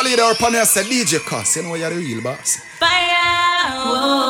Khalid up on said, DJ CosS, you know you're the real boss. Fire! Whoa.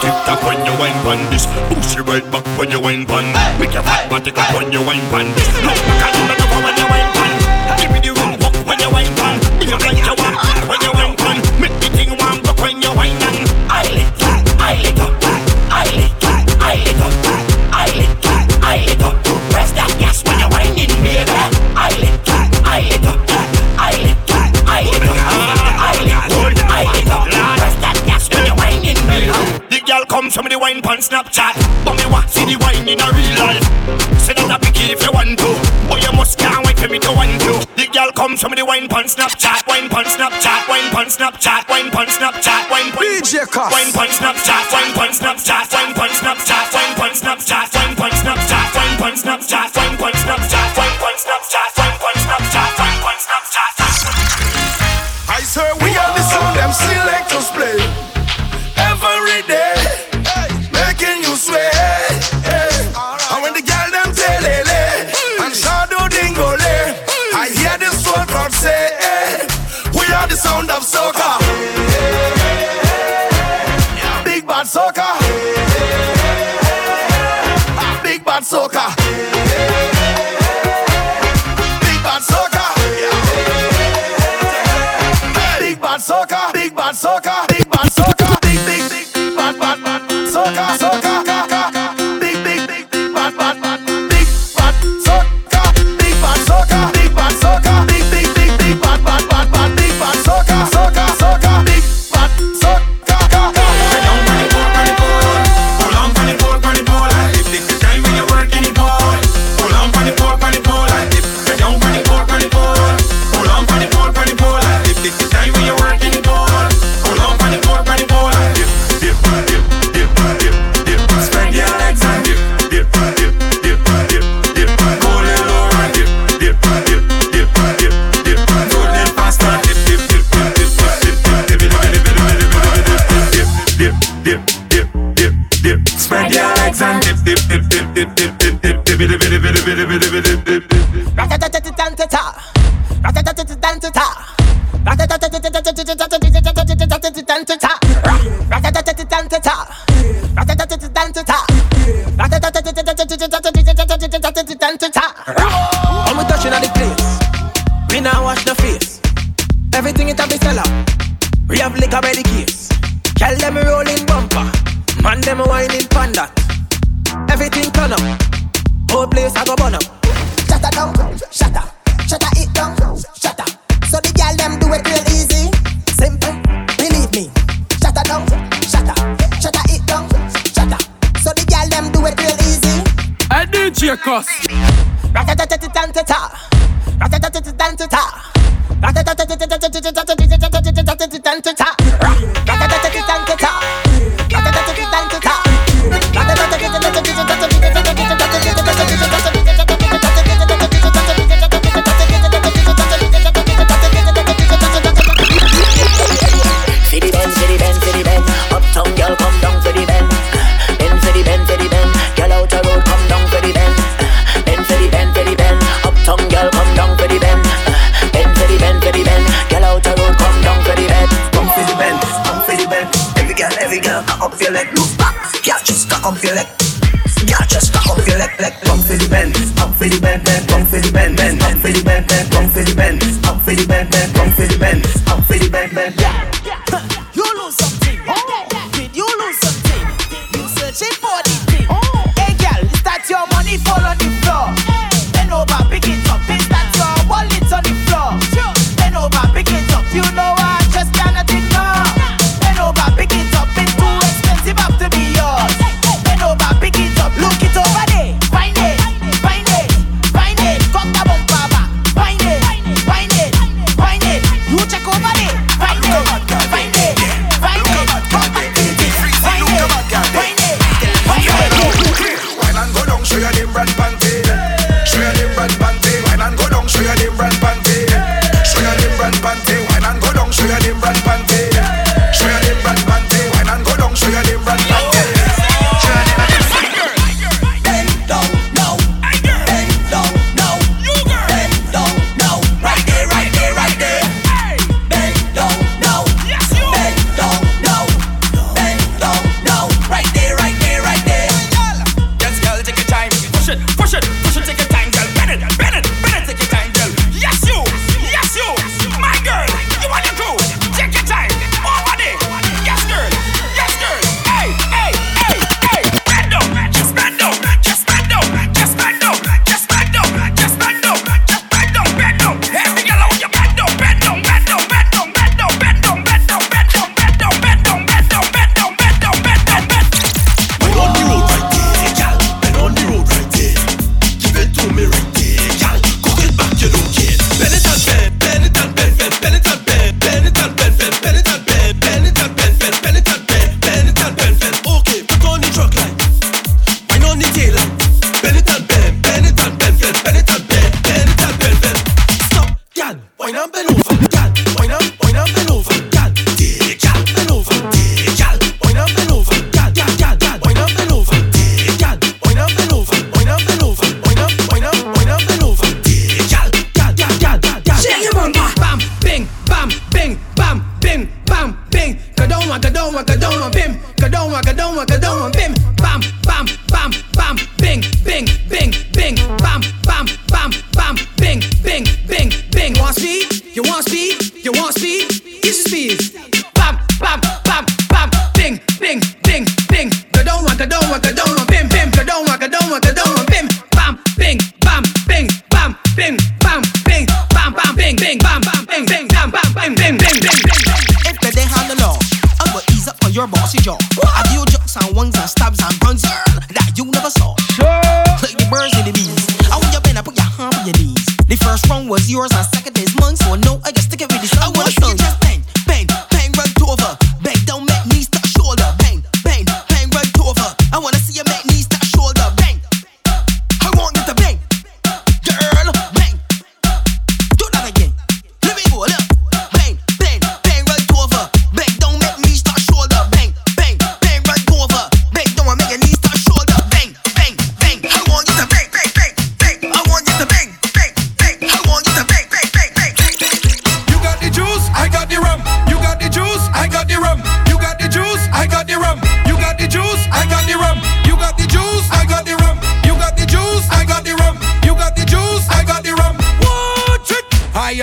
back it up when you wine pan this. Back when you wine your fat body up when you wine pan this. Look, bidi bidi bidi bidi bidi bidi bidi I'm a touching at the place. Me now wash the face. Everything it have been sell out. We have liquor by the case. Tell them rolling bumper. Man them whining panda. Everything turn up whole place I go burn up. Shatter down, shatter, shatter it down, shatter. So the girl them do it real easy, simple. Believe me, shatter down, shatter, shatter it down, shatter. So the girl them do it real easy. I need your cost. Ratatatatatata, ratatatatatata, ratatatatatata. für die Band, ab für die Band, Band, komm für.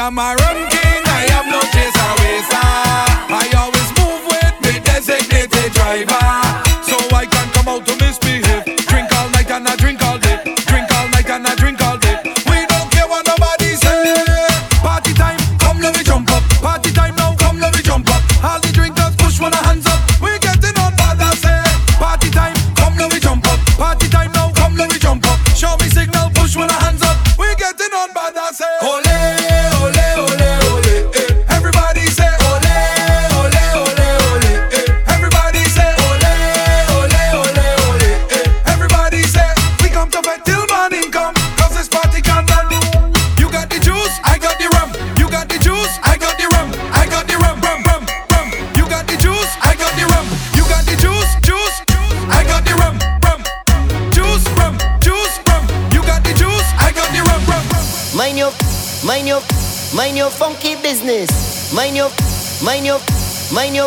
am a rum king, I am no chaser, waster. Ah. I always move with me designated driver.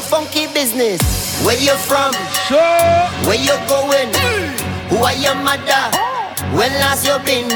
your funky business. Where you from? Sure. Where you going? Mm. Who are your mother? Oh. When last you been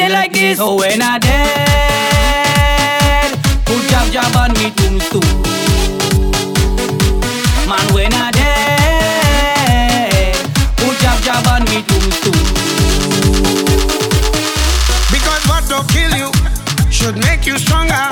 like this. So when I dead, put jab jab on me tombstone. Man, when I dead, put jab jab on me tombstone. Because what don't kill you should make you stronger.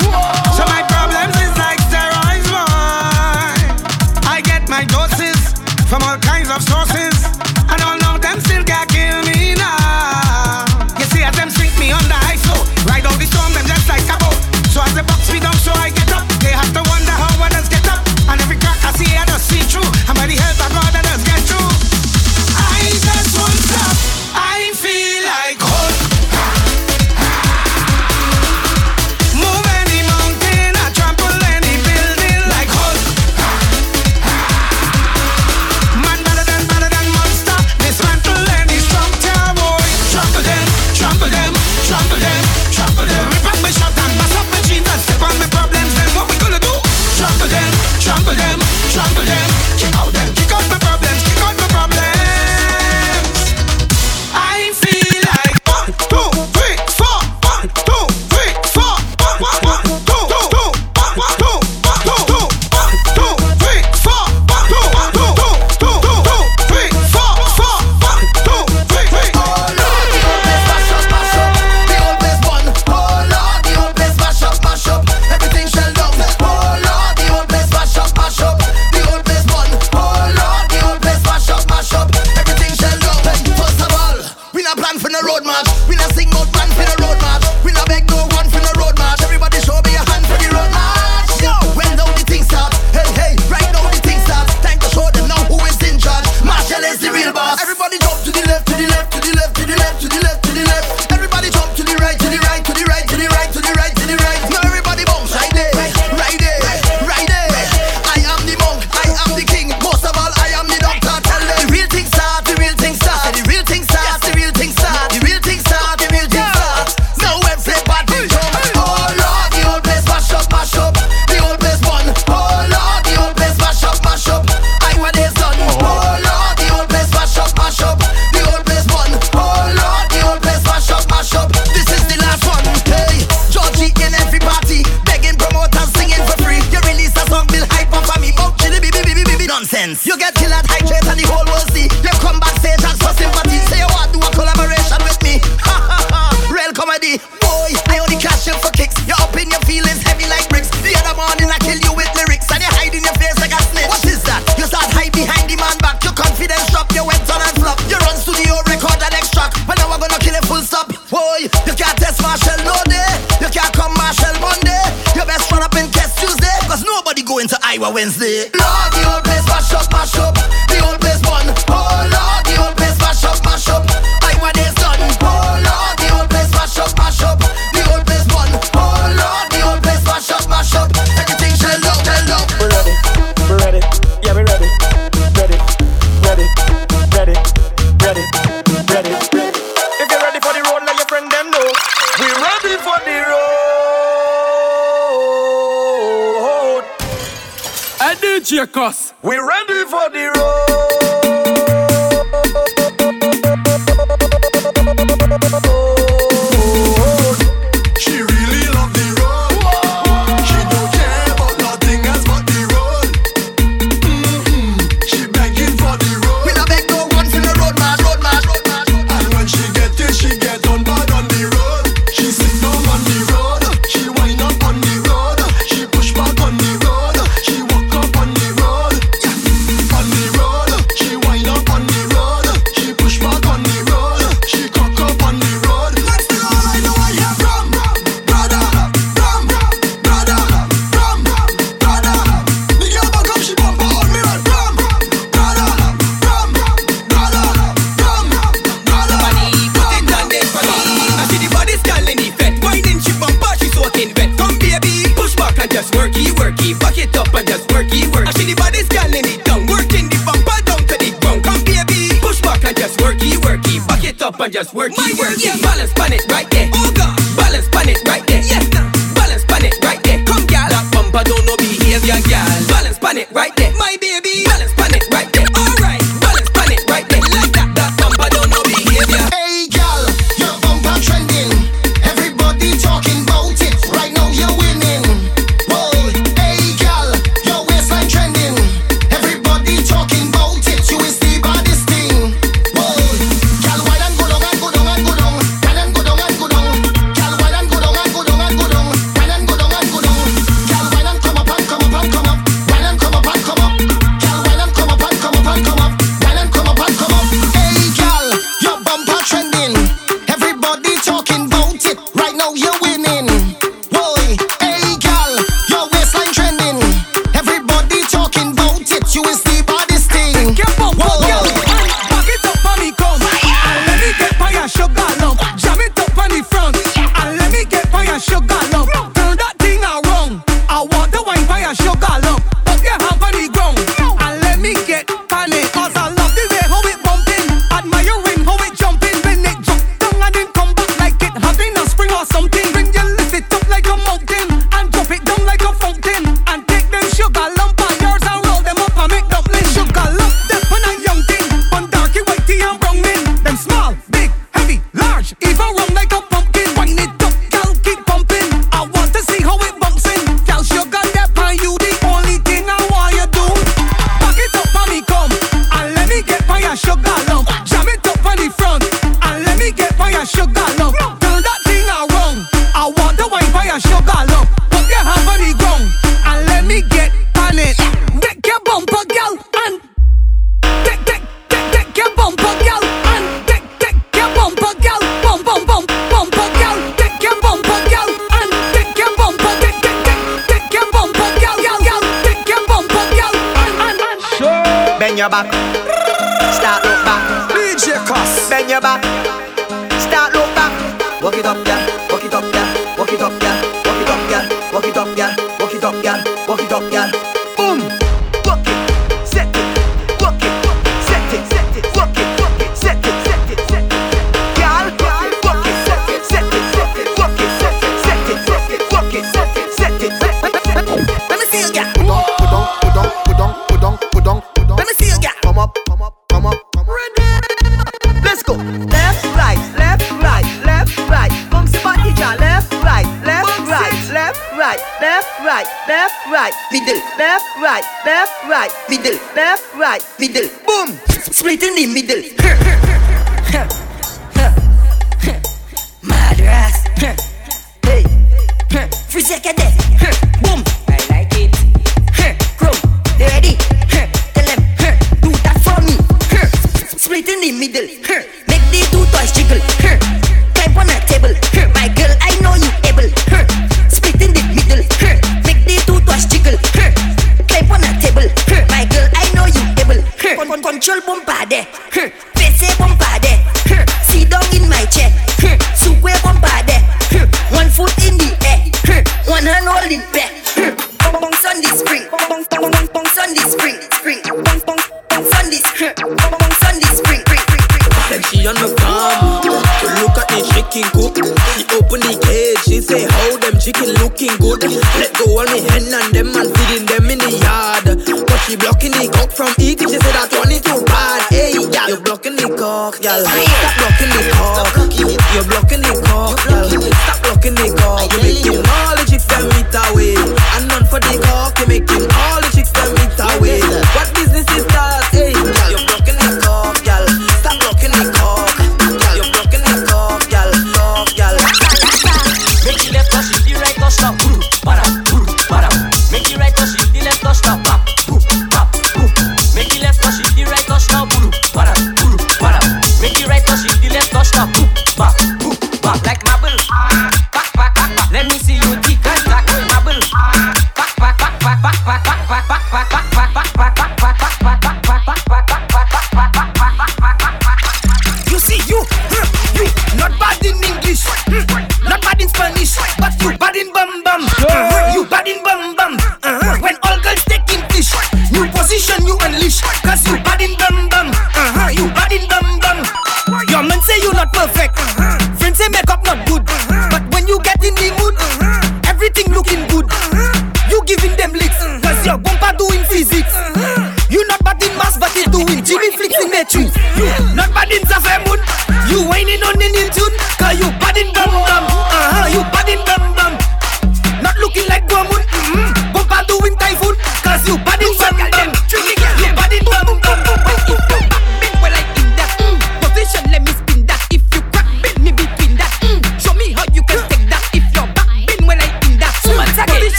Left, right, left, right, left, right. Left, right, left, right, left, right, left, right, left, right, middle. Left, right, left, right, middle. Left, right, middle. Boom. Split in the middle. Madras. Hey. Freeze Freezy cadet. Boom. girl.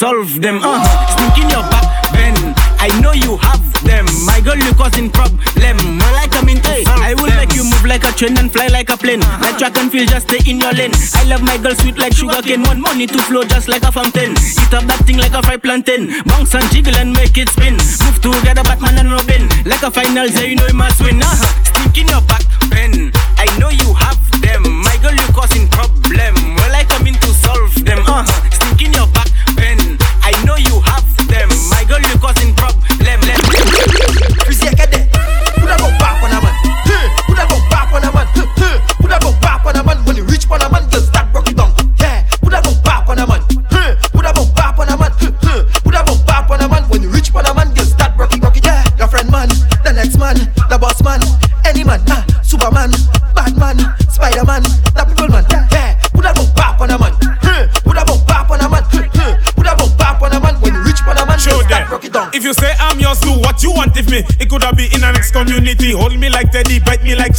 solve them. Uh, sneak in your back, Ben. I know you have them. My girl, you causing problem. Well, I come in, hey, I will them. make you move like a train and fly like a plane. Uh-huh. Like track and field, just stay in your lane. I love my girl sweet like sugar cane. Want money to flow just like a fountain. Eat up that thing like a fried plantain. Bounce and jiggle and make it spin. Move together, Batman and Robin. Like a final, yeah, you know you must win. Uh-huh. Sneak in your back, Ben. I know you have them. My girl, you causing problem. Well, I come in to solve them. Uh-huh. Sneak in your back.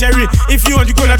Cherry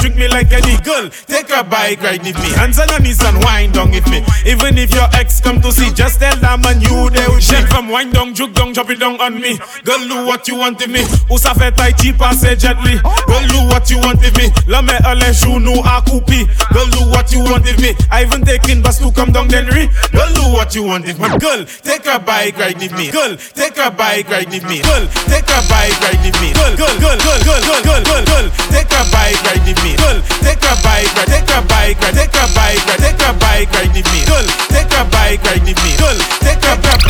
trick me like any girl. Take a bike ride with me. Hands on your knees and wind down with me. Even if your ex come to see, just tell them and you they will shake. from wind down, juke down, drop it down on me. Girl, do what you want with me. Usa fait tai cheaper, say gently. Girl, do what you want with me. La me ale know a coupie. Girl, do what you want with me. I even taking bus to come down then re. Girl, do what you want with me. Girl, take a bike ride with me. Girl, take a bike ride with me. Girl, take a bike ride with me. Girl, girl, girl, girl, girl, girl, girl, girl, take a bike right with me me. Girl, take a bike ride, take a bike ride, take a bike ride, take a bike ride with me. Girl, take a bike ride with me. Girl, take a bike.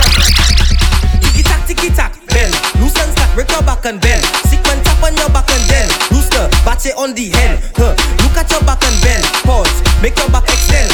Tiki tack, tiki tack, bell. Loose and stack, break your back and bend. Sequence tap on your back and then. Rooster, batch it on the hen. Huh. Look at your back and bend. Pause, make your back extend.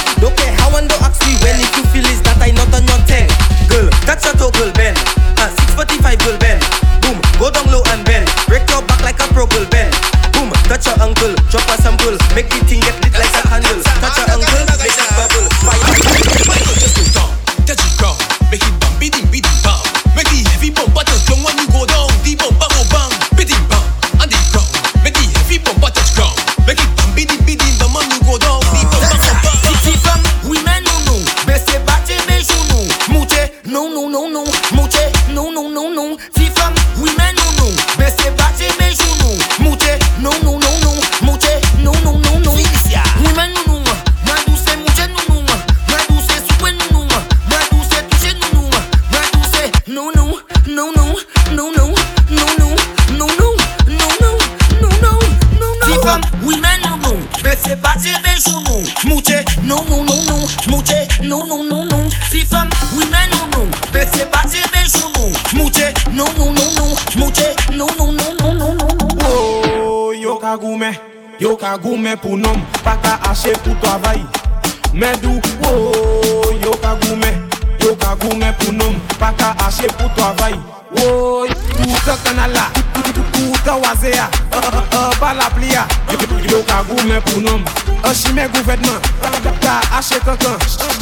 Chache kankan,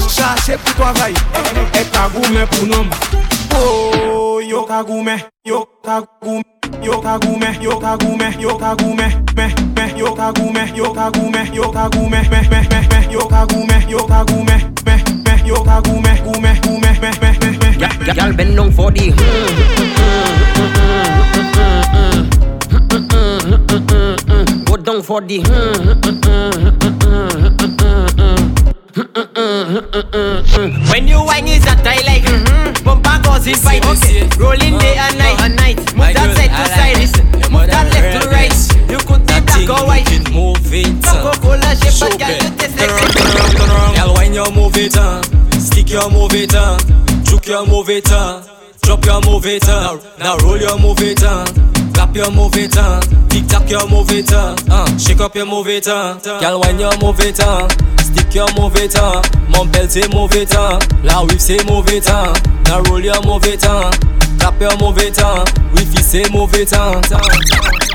chache pou travay E kagoumen pou nom Oh, yo kagoumen, yo kagoumen Yo kagoumen, yo kagoumen, yo kagoumen Meh, meh, yo kagoumen, yo kagoumen, yo kagoumen Meh, meh, meh, meh, yo kagoumen, yo kagoumen Meh, meh, yo kagoumen, koumen, koumen, meh, meh, meh Gal ben long for di Go down for di it, uh. Juke your move it, uh. Drop your move it, uh. Now roll your move it, uh. Clap your move it, uh. Tick tock your move it, uh. uh. Shake up your move it, uh. Girl, wine your move it, uh. Stick your move it, uh. Mon belle say move it, uh. La whip say move it, uh. Now roll your move it, uh. Clap your move it, uh. Wifi say move it, uh.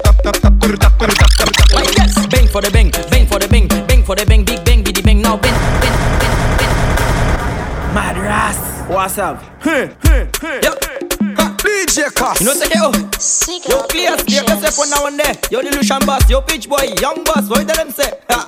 what's up? Hey, hey, hey. Yo, DJ CosS. you know say yo, yo clear, clear yourself one now and there. Yo delusion boss, yo pitch boy, young boss, what tell them say? Ha,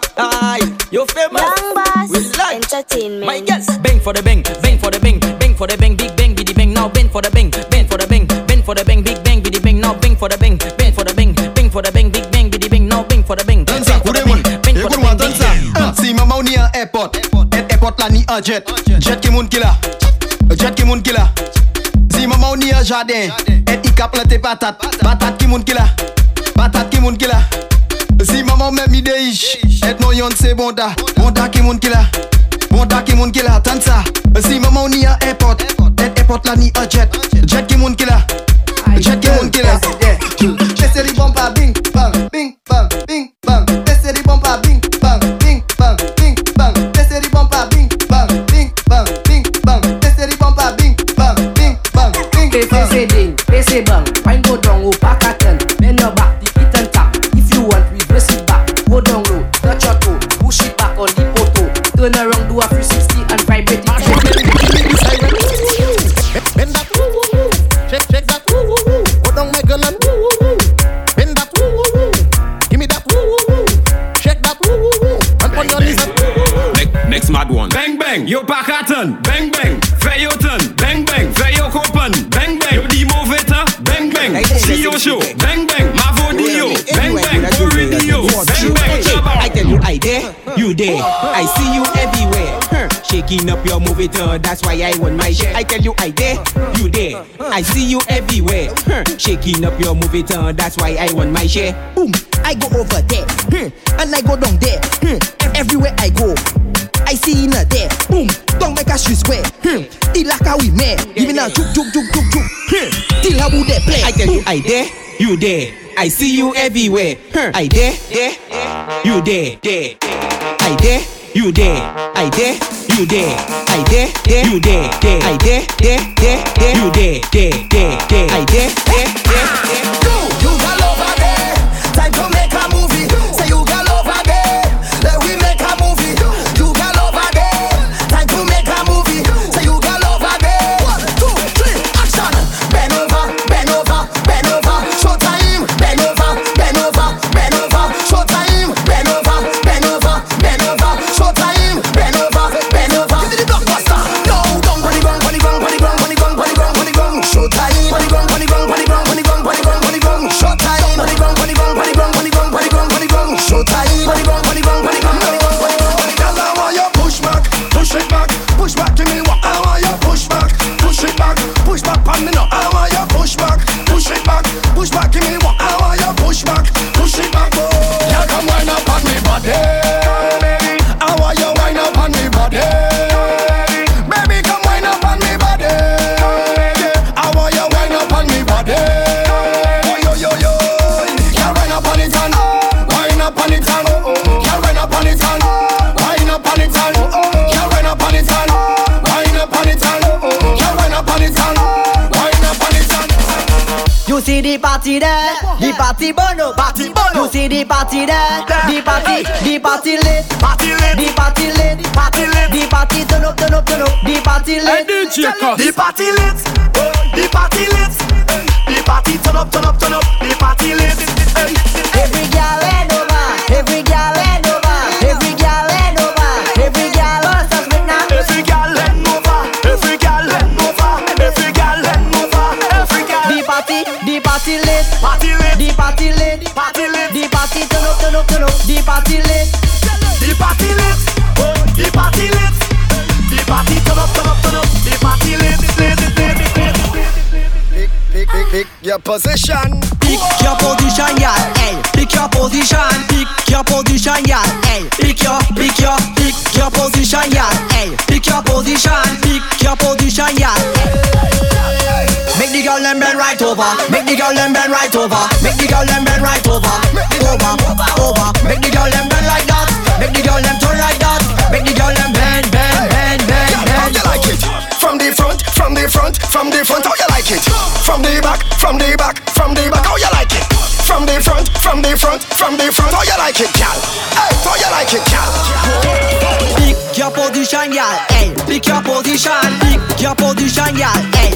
aye, yo famous, Young boss, we like entertainment. My girls, bang for the bang, bang for the bang, bang for the bang, big bang, biddy bang, now bang for the bang, bang for the bang, bang for the bang, big bang, biddy bang, now bang for the bang, bang for the bang, bang for the bang, big bang, biddy bang, now bang for the bang, bang Dansa, for the kude bang, moun bang E for the koun bang, wan big dansa bang. Si mama ou ni airport Et airport la ni an jet Jet ki moun ki la Jet ki moun ki Si mama ou ni an jardin Et i ka plante patat Patat ki moun ki la. Patat ki moun ki la. Si mama ou men mi de ish Et non yon se bonda. Bonda ki moun ki la. Bonda ki moun ki la. Tan Si mama ou ni an airport Et airport la ni an jet. Jet ki moun ki la. Jet ki moun ki la bing Pay bang face ding, face bang, wine go down, oh back at ten, bend your back, the hit and tap. If you want, reverse it back, go down low, touch your toe, push it back on the photo, turn around, do a 360 and vibrate it. Bend that woo woo woo Shake shake that. Woo woo woo Go down my girl and woo woo woo Bend that. Woo woo woo Give me that. Woo woo woo Shake that. Woo woo woo And on your knees and woo woo woo Next, next mad one. Bang bang, yo Pakaton. Bang bang, Bang bang, CEO Show. Bang bang, Mavo Dio. Bang bang, Go Radio. Bang bang, I tell you I there, you there. I see you everywhere. Shaking up your movie turn, that's why I want my share. I tell you I there, you there. I see you everywhere. Shaking up your movie turn, that's why I want my share. Boom, I go over there. And I go down there. Everywhere I go I see in there. Boom, don't make a street square. Hmm, Ilaka we me Give me now. juk juk juk juk juk Till they play I tell you I there, you there. I see you everywhere. Huh. I there, there, you there, there. I there, you there. I there, you there. I there, there, you there, there. I there, there, there, there. You there, there, there, there. I there, there, there, there. You got over there. Time to see the party there, the party bono, party bono. You see the party there, the party, the party lit, party lit, the party lit, party lit, the party turn up, turn up, turn up, the party lit. The party lit, the party lit, the party turn up, turn up, turn up, the party lit. Every girl hand over, every girl hand over, every girl hand over, every girl bust us with now. Every girl party lit, Party lit, the party lit, party lit, the party turn up, turn up, turn up, the party lit. the party lit, the party lit, the party turn up, turn up, turn up, the party lit, lit, lit, lit, lit. Pick, pick, pick, pick your position. Pick your position, yeah, hey. Pick your position, pick your position, yeah, hey. Pick your, pick your, pick your position, yeah, hey. Pick your position, pick your position, yeah. Make the girl them bend right over, make the girl them bend right over, make the girl them bend right over, over, over. Make the girl them bend like that, make the girl them turn like that, make the girl them bend, bend, bend, bend, How bend. you like it? From the front, from the front, from the front, how you like it? From the back, from the back, from the back, how you like it? From the front, from the front, from the front, how you like it, gal? Hey, how you like it, gal? Pick your position, y'all. Hey, pick your position. Pick your position, y'all. Hey,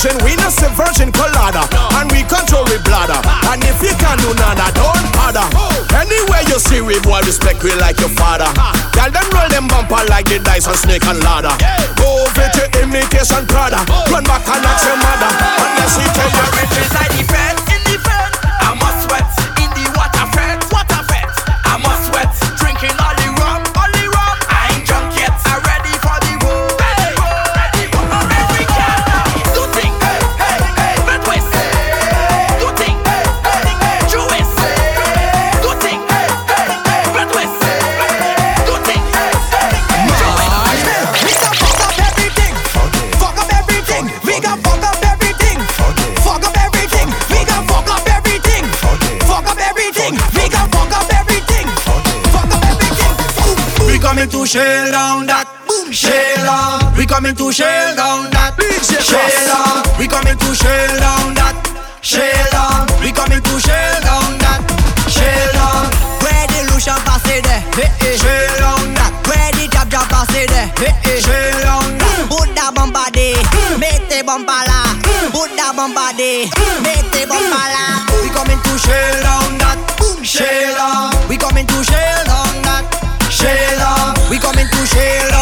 Virgin, we not say virgin colada. And we control we bladder. And if you can do nada, don't bother. Anywhere you see we boy, respect we like your father. Tell them roll them bumper like the dice on snake and ladder. Go over to imitation Prada. Run back and ask your mother. Unless he tell you riches like the bread shell down that. Boom, shell down. We coming to shell down that. Shell down. We coming to shell down that. Shell down. We coming to shell down that. Shell down. Where the Lucian lotion passé there? Hey. Shell down that. Where the jab jab passé there? Hey. Shell down that. Mm. Buddha that. Mete Bombala, Buddha Put. Mete mm. Bombala. Mm. We coming to shell down that. Shell down. We coming to shell shield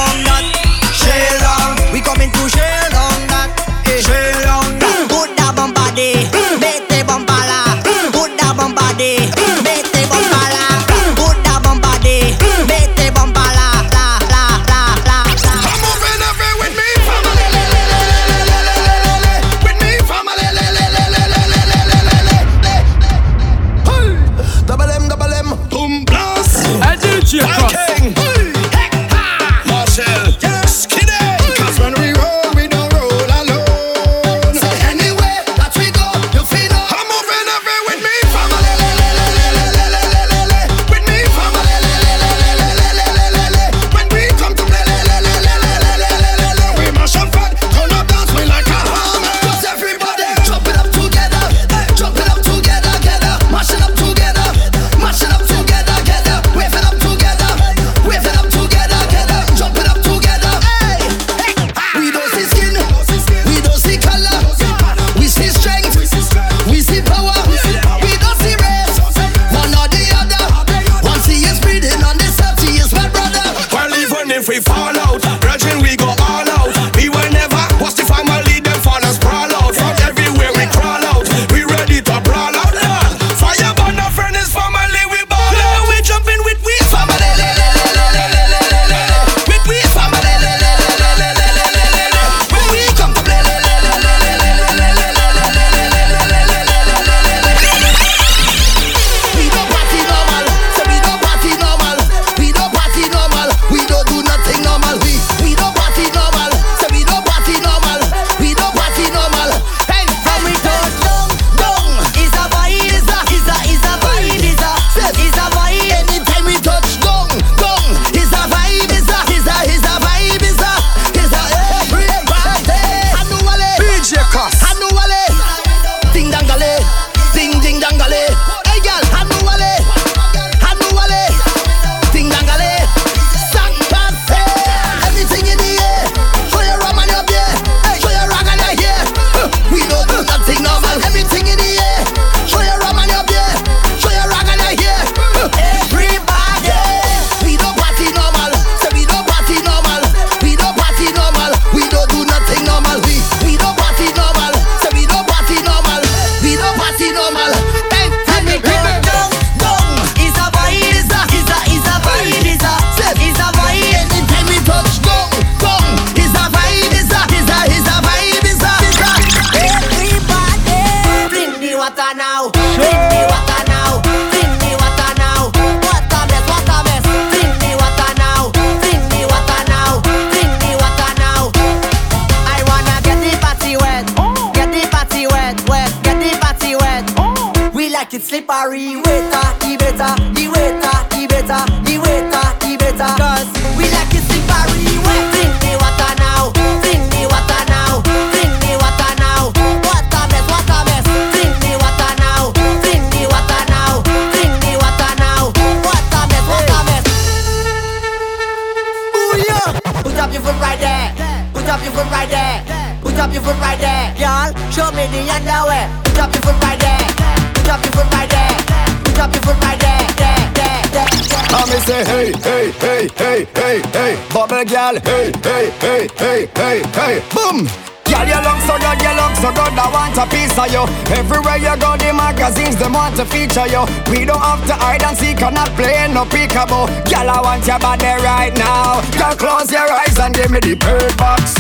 a piece of you. Everywhere you go, the magazines, them want to feature you. We don't have to hide and seek, or not play no peekaboo. Girl, I want your body right now. Girl, close your eyes and give me the bird box.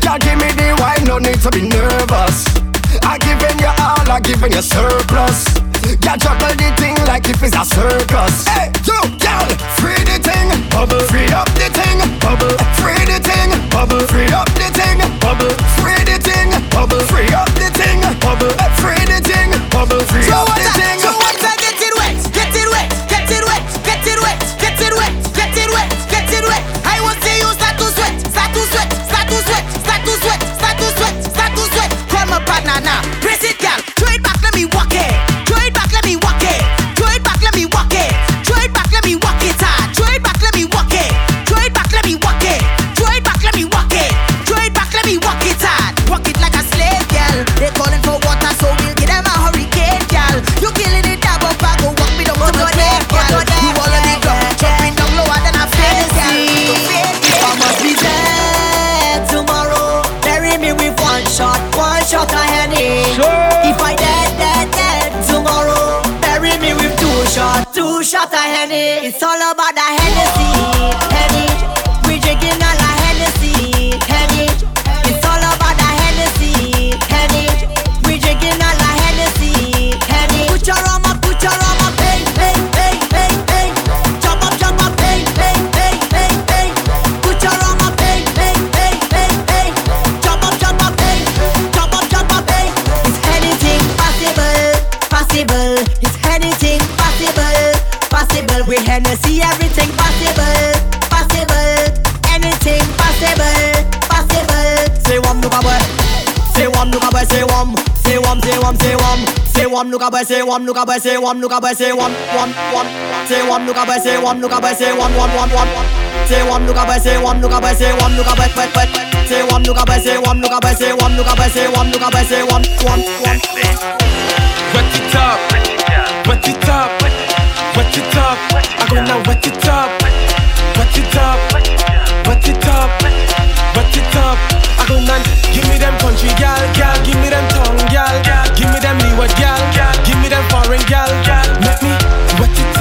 Girl, give me the wine, no need to be nervous. I giving you all, I giving you surplus. Girl, juggle the thing like if it's a circus. Hey, do. Girl, free the thing, bubble. Free up the thing, bubble. Free the thing, bubble. Free up the thing, bubble. Free the thing, bubble. Free up the thing, bubble. Free the thing, bubble. Free up the thing. It's all about the Hennessy everything possible. Possible. Anything possible. Possible. Say one, look boy. Say one, look boy. Say one. Say one, say one, say one. Say one, look boy. Say one, look boy. Say one, look boy. Say one, one, one. Say one, look boy. Say one, look boy. Say one, one, one, one. Say one, look boy. Say one, look boy. Say one, look boy. Wait, wait. Say one, look boy. Say one, look boy. Say one, look boy. Say one, look boy. Say one, one, one. Wet it up, wet it up, wet it up. I gonna wet it up, wet it up, wet it up, wet it up. I gonna give me them country gal, gal, give me them tongue gal, gal. give me them leeward gal, gal. give me them foreign gal. gal. Let me wet it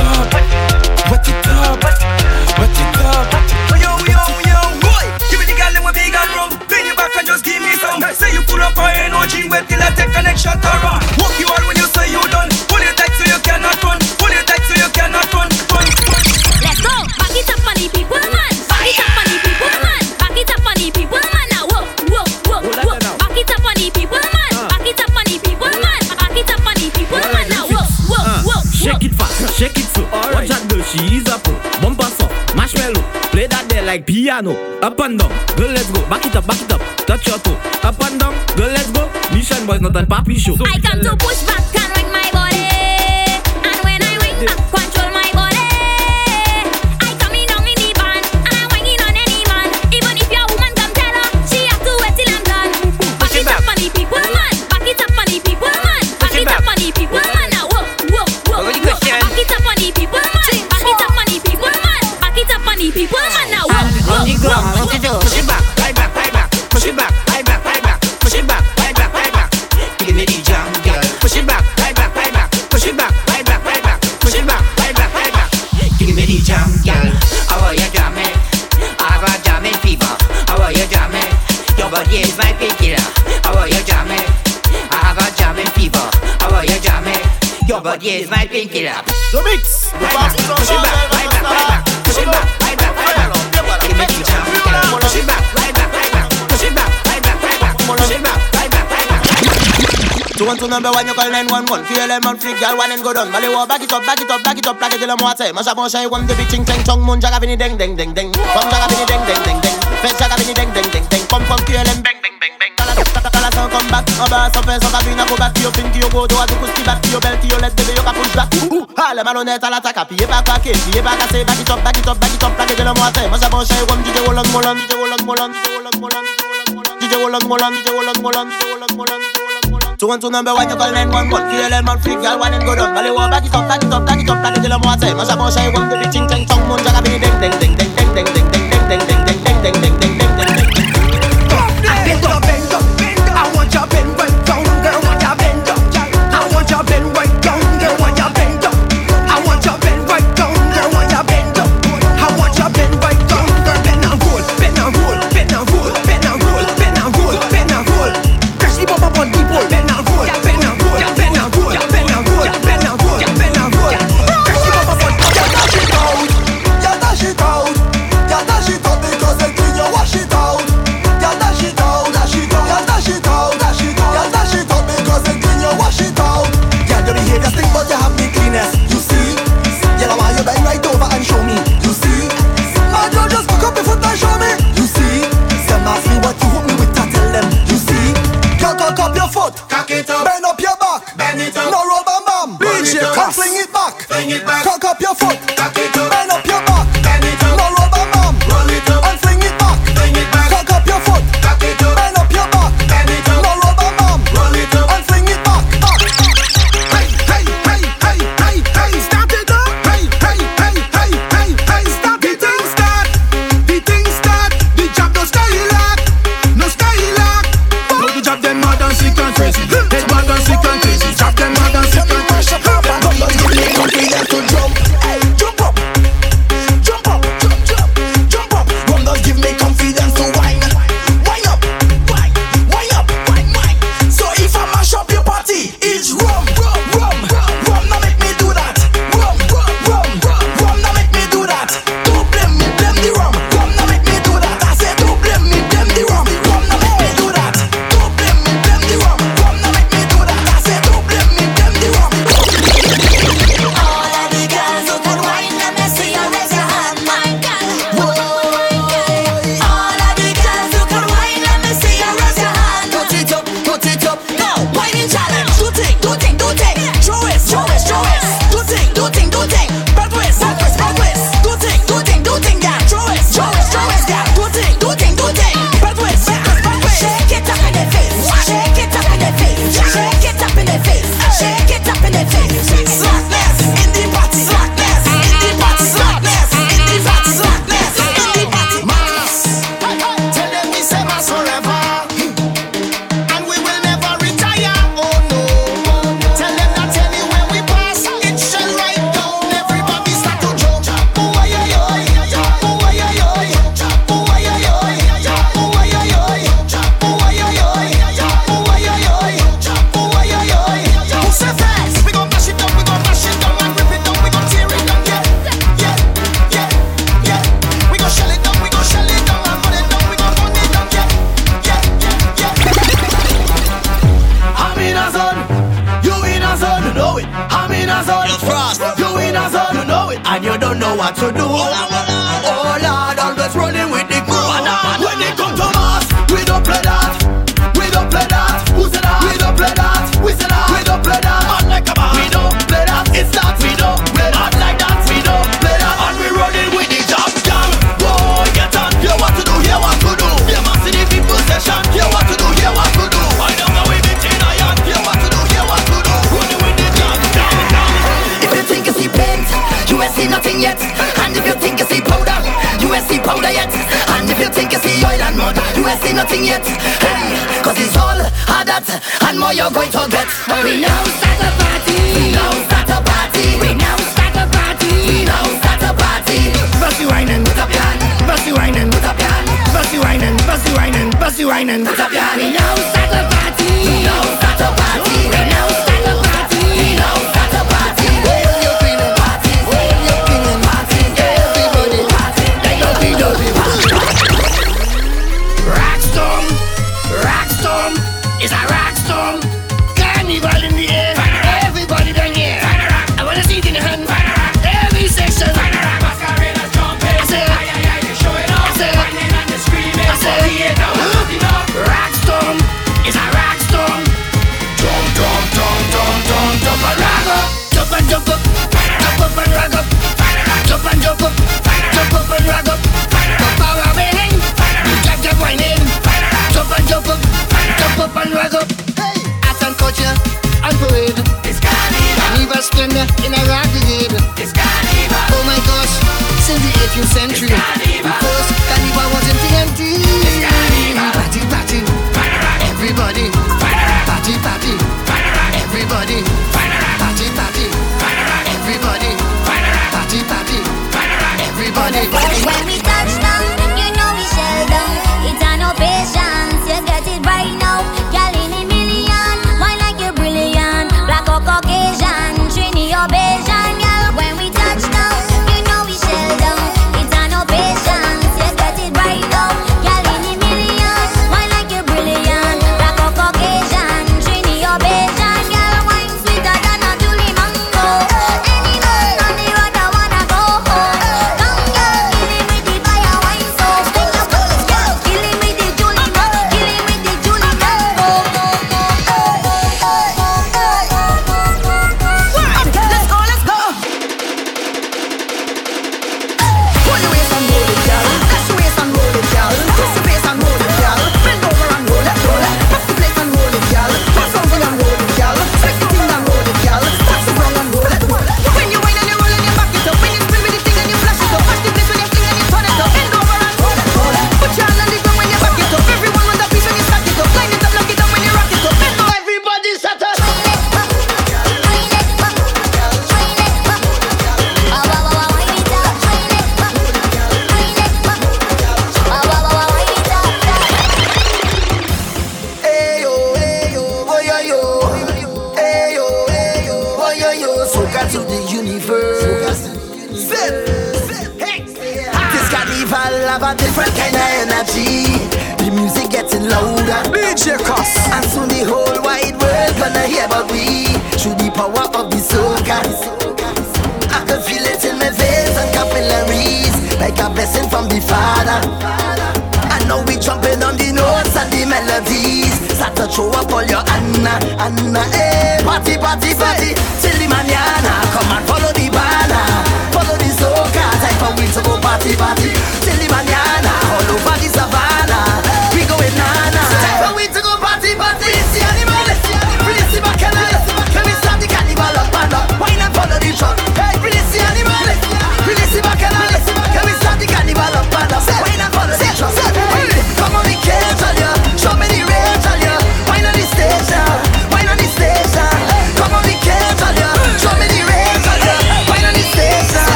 papi show. I come to push back Body is my painkiller. The mix. Right back, push it back, right back, right back. Push it back, right back, right back. Give me the jam. Push it back, right back, right back. Push it back, right back, right back. Push it back, right back, right back. Two one two number one, you call nine one one. Feel them on freak, girl, one and go down. Mali wa back it up, back it up, back it up, back it till I'm water. Masha masha, one the bitching ching chong moon jaga bini deng deng deng deng. Pum jaga bini deng deng deng deng. Fetch jaga bini deng deng deng deng. Pum pum feel them come back. Aba so fast so kabina go back to your pin to your go to a to kuski back to your belt to your let baby you can push back. Ooh, hale malhonnête à l'attaque, pied back back, pied back à say back it up, back it up, back it up, till I'm water. Masha masha, one DJ Wolan Molan, DJ Wolan Molan, DJ Wolan Molan, DJ Wolan Molan, DJ Wolan Molan, DJ Molan. Two one two number one, you call nine one one. Them girl, one and go down. Wa back it up, back it up, back it up, bitching ching chong jaga deng deng deng deng deng deng deng deng deng deng deng deng deng deng deng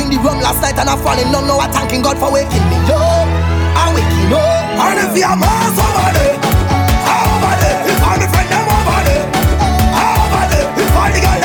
drink the rum last night and I fall in love. Now I'm thanking God for waking me up. I'm waking up. And if you're mass over there, over there, if I'm a friend, I'm over there, over if I'm the guy.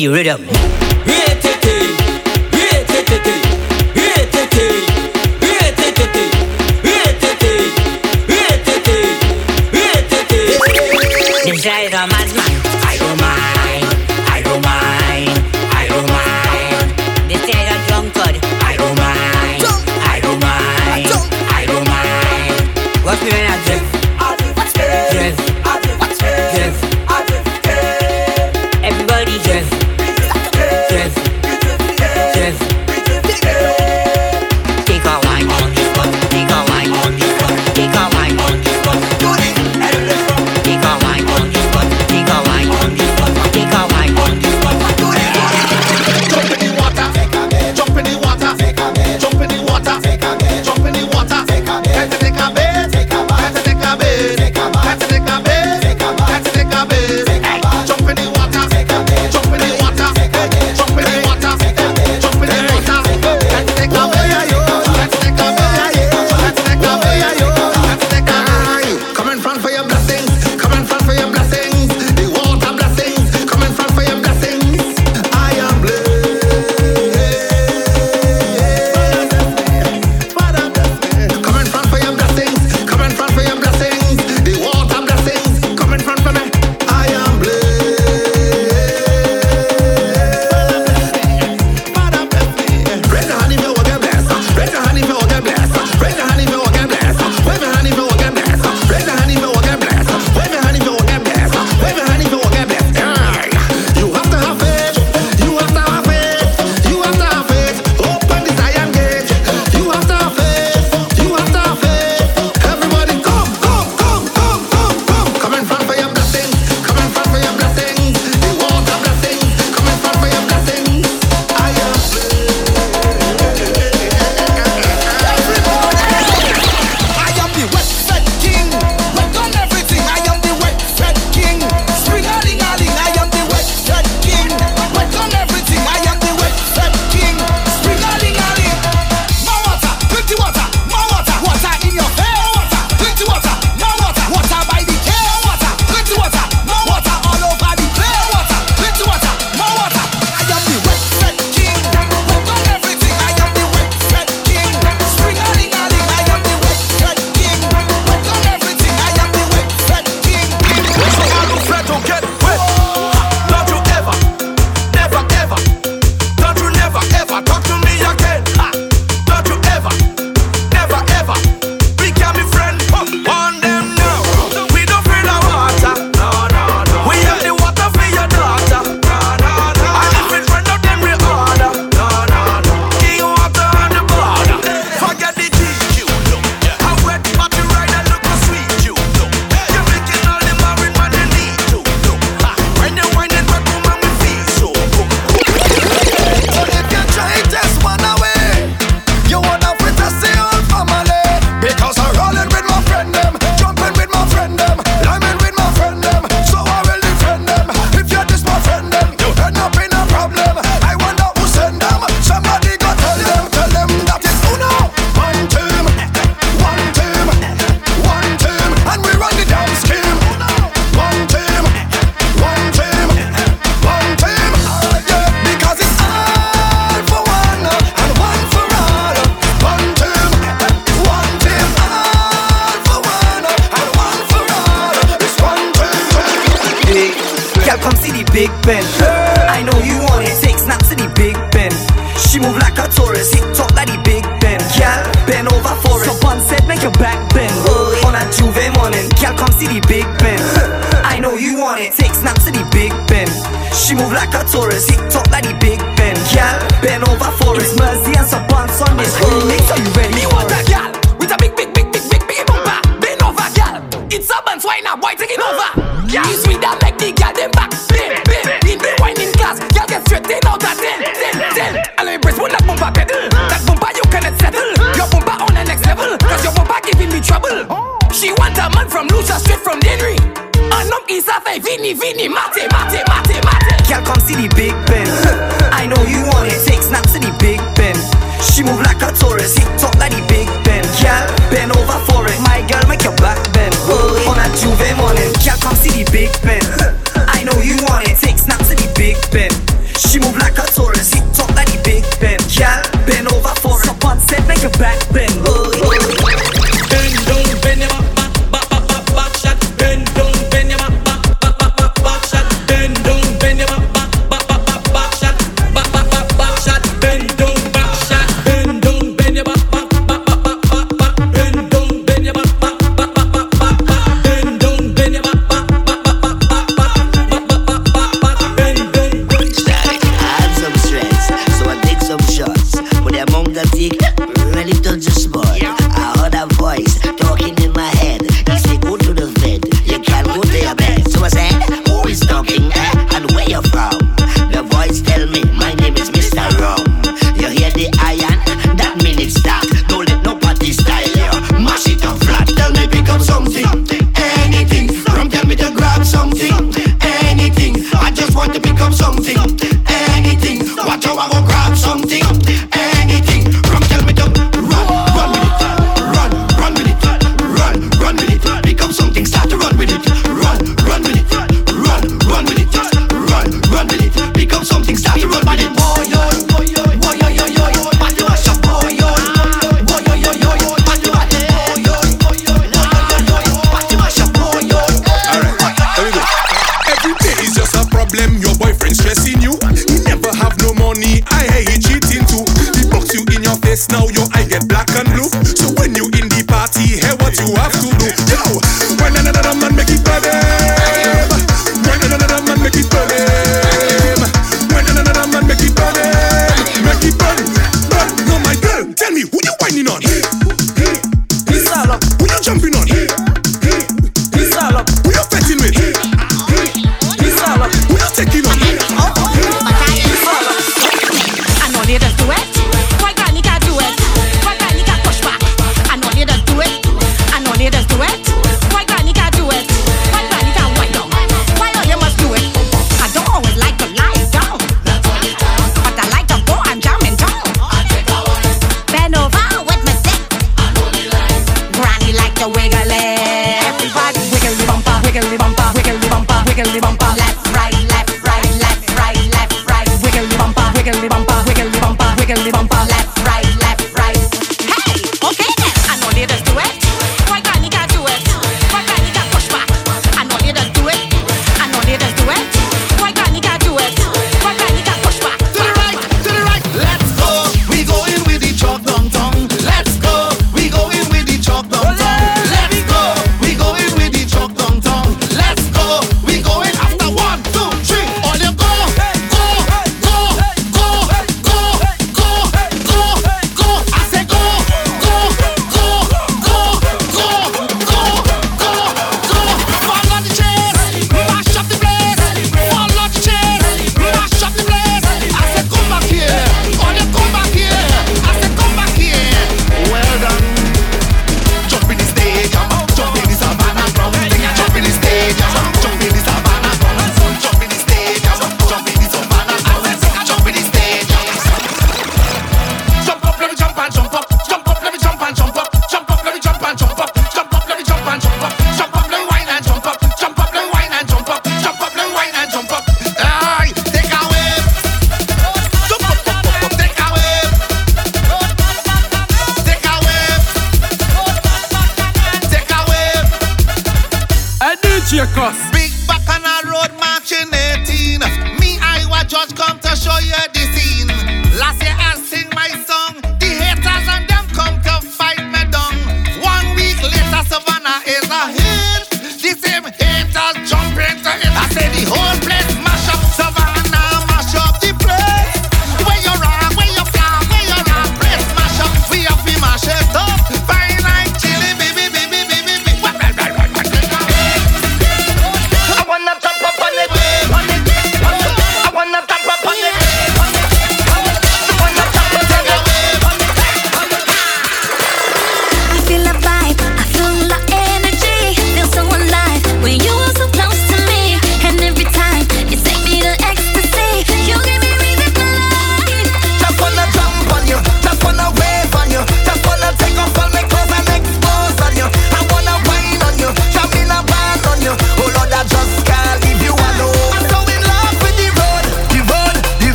Me the rhythm. This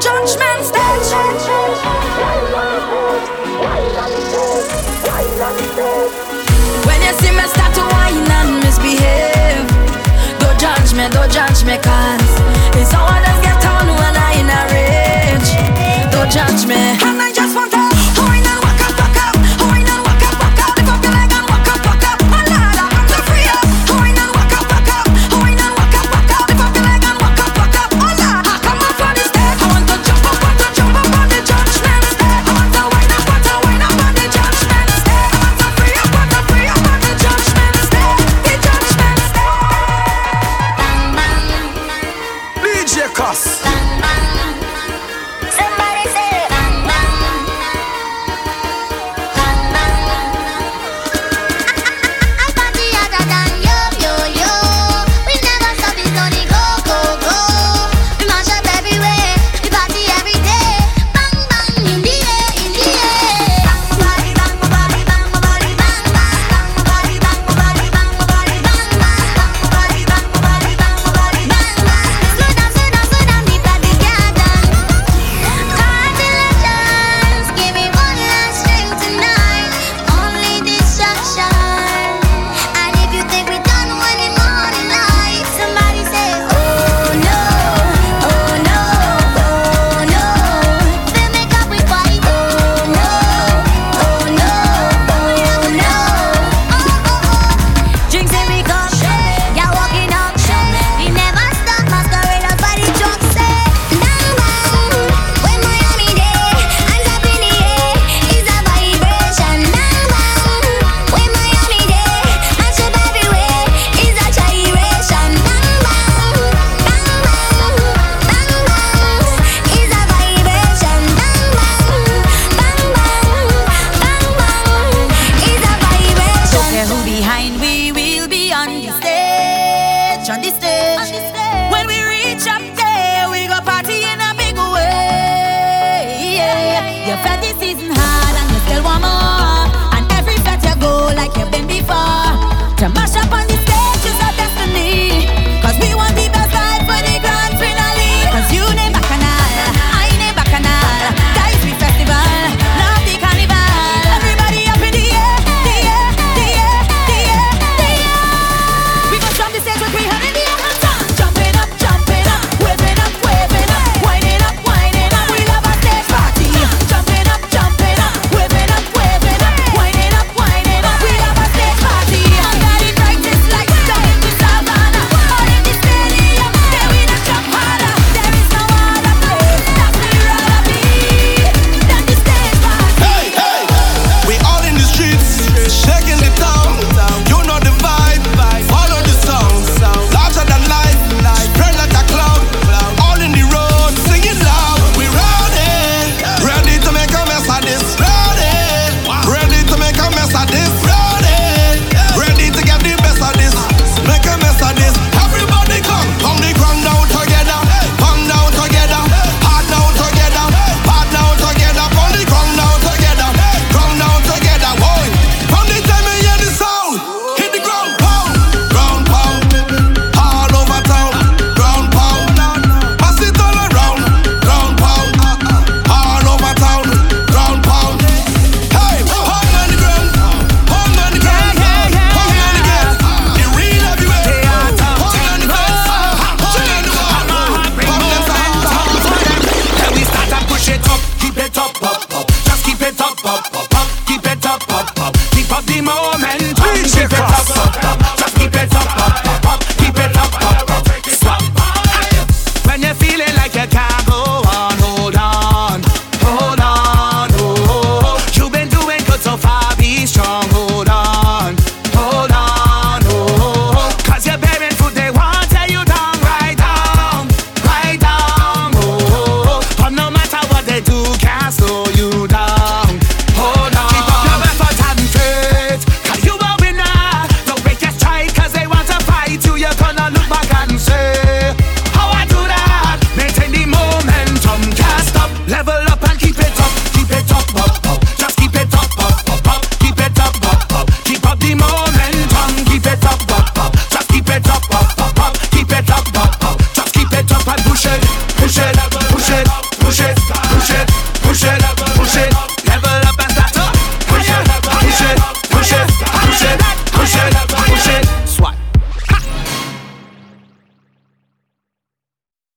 Judgment stage. When you see me start to whine and misbehave, don't judge me, don't judge cause it's how others get on when I in a rage. Don't judge me.